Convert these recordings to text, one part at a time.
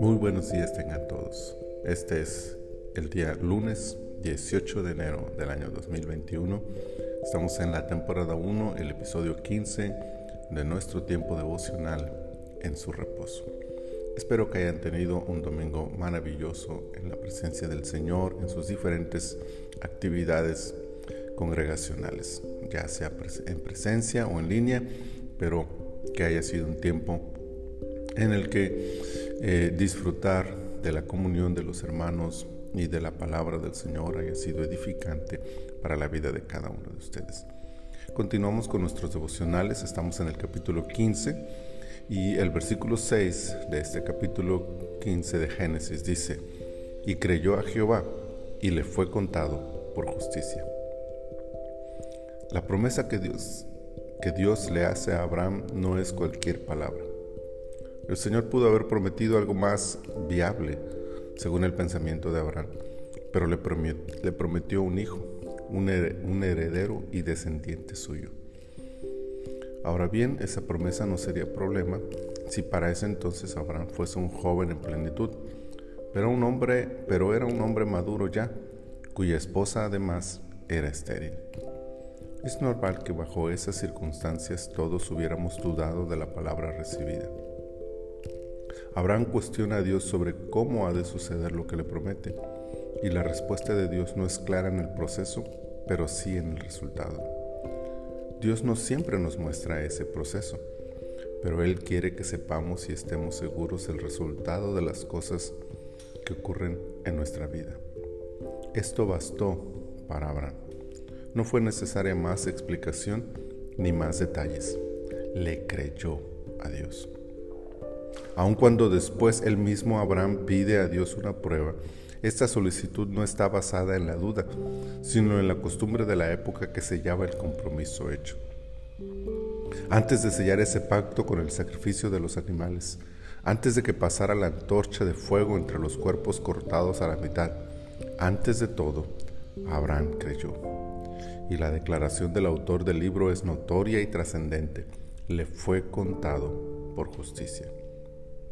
Muy buenos días tengan todos. Este es el día lunes 18 de enero del año 2021. Estamos en la temporada 1, el episodio 15 de nuestro tiempo devocional en su reposo. Espero que hayan tenido un domingo maravilloso en la presencia del Señor en sus diferentes actividades congregacionales, ya sea en presencia o en línea, pero que haya sido un tiempo en el que eh, disfrutar de la comunión de los hermanos y de la palabra del Señor haya sido edificante para la vida de cada uno de ustedes. Continuamos con nuestros devocionales, estamos en el capítulo 15 y el versículo 6 de este capítulo 15 de Génesis dice, y creyó a Jehová y le fue contado por justicia. La promesa que Dios, que Dios le hace a Abraham no es cualquier palabra. El Señor pudo haber prometido algo más viable, según el pensamiento de Abraham, pero le prometió, un hijo, un heredero y descendiente suyo. Ahora bien, esa promesa no sería problema si para ese entonces Abraham fuese un joven en plenitud, pero un hombre, pero era un hombre maduro ya, cuya esposa además era estéril. Es normal que bajo esas circunstancias todos hubiéramos dudado de la palabra recibida. Abraham cuestiona a Dios sobre cómo ha de suceder lo que le promete, y la respuesta de Dios no es clara en el proceso, pero sí en el resultado. Dios no siempre nos muestra ese proceso, pero Él quiere que sepamos y estemos seguros del resultado de las cosas que ocurren en nuestra vida. Esto bastó para Abraham. No fue necesaria más explicación ni más detalles. Le creyó a Dios aun cuando después el mismo Abraham pide a Dios una prueba, esta solicitud no está basada en la duda, sino en la costumbre de la época que sellaba el compromiso hecho. Antes de sellar ese pacto con el sacrificio de los animales, antes de que pasara la antorcha de fuego entre los cuerpos cortados a la mitad, antes de todo, Abraham creyó. Y la declaración del autor del libro es notoria y trascendente. Le fue contado por justicia.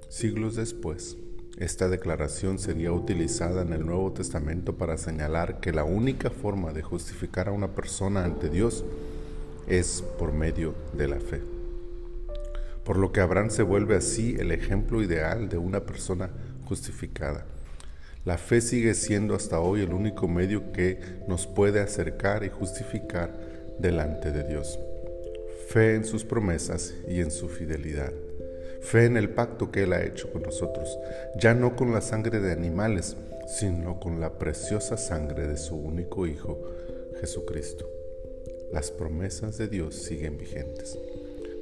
Siglos después, esta declaración sería utilizada en el Nuevo Testamento para señalar que la única forma de justificar a una persona ante Dios es por medio de la fe. Por lo que Abraham se vuelve así el ejemplo ideal de una persona justificada. La fe sigue siendo hasta hoy el único medio que nos puede acercar y justificar delante de Dios. Fe en sus promesas y en su fidelidad. Fe en el pacto que Él ha hecho con nosotros, ya no con la sangre de animales, sino con la preciosa sangre de su único Hijo, Jesucristo. Las promesas de Dios siguen vigentes,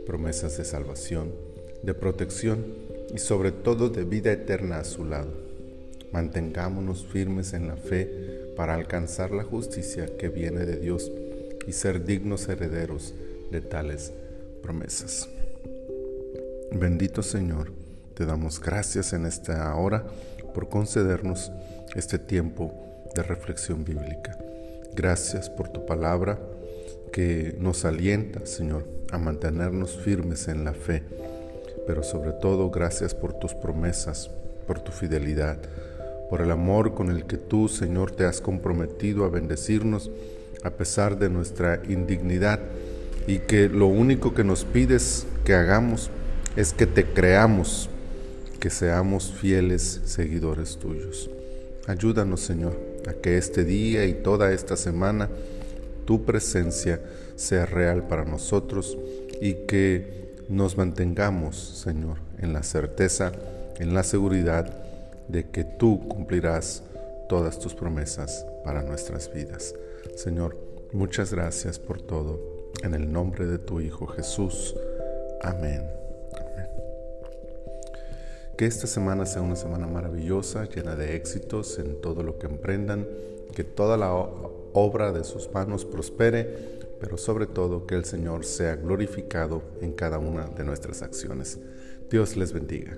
promesas de salvación, de protección y sobre todo de vida eterna a su lado. Mantengámonos firmes en la fe para alcanzar la justicia que viene de Dios y ser dignos herederos de tales promesas. Bendito Señor, te damos gracias en esta hora por concedernos este tiempo de reflexión bíblica. Gracias por tu palabra que nos alienta, Señor, a mantenernos firmes en la fe, pero sobre todo gracias por tus promesas, por tu fidelidad, por el amor con el que tú, Señor, te has comprometido a bendecirnos a pesar de nuestra indignidad y que lo único que nos pides que hagamos es que te creamos, que seamos fieles seguidores tuyos. Ayúdanos, Señor, a que este día y toda esta semana tu presencia sea real para nosotros y que nos mantengamos, Señor, en la certeza, en la seguridad de que tú cumplirás todas tus promesas para nuestras vidas. Señor, muchas gracias por todo. En el nombre de tu Hijo Jesús. Amén. Que esta semana sea una semana maravillosa, llena de éxitos en todo lo que emprendan, que toda la obra de sus manos prospere, pero sobre todo que el Señor sea glorificado en cada una de nuestras acciones. Dios les bendiga.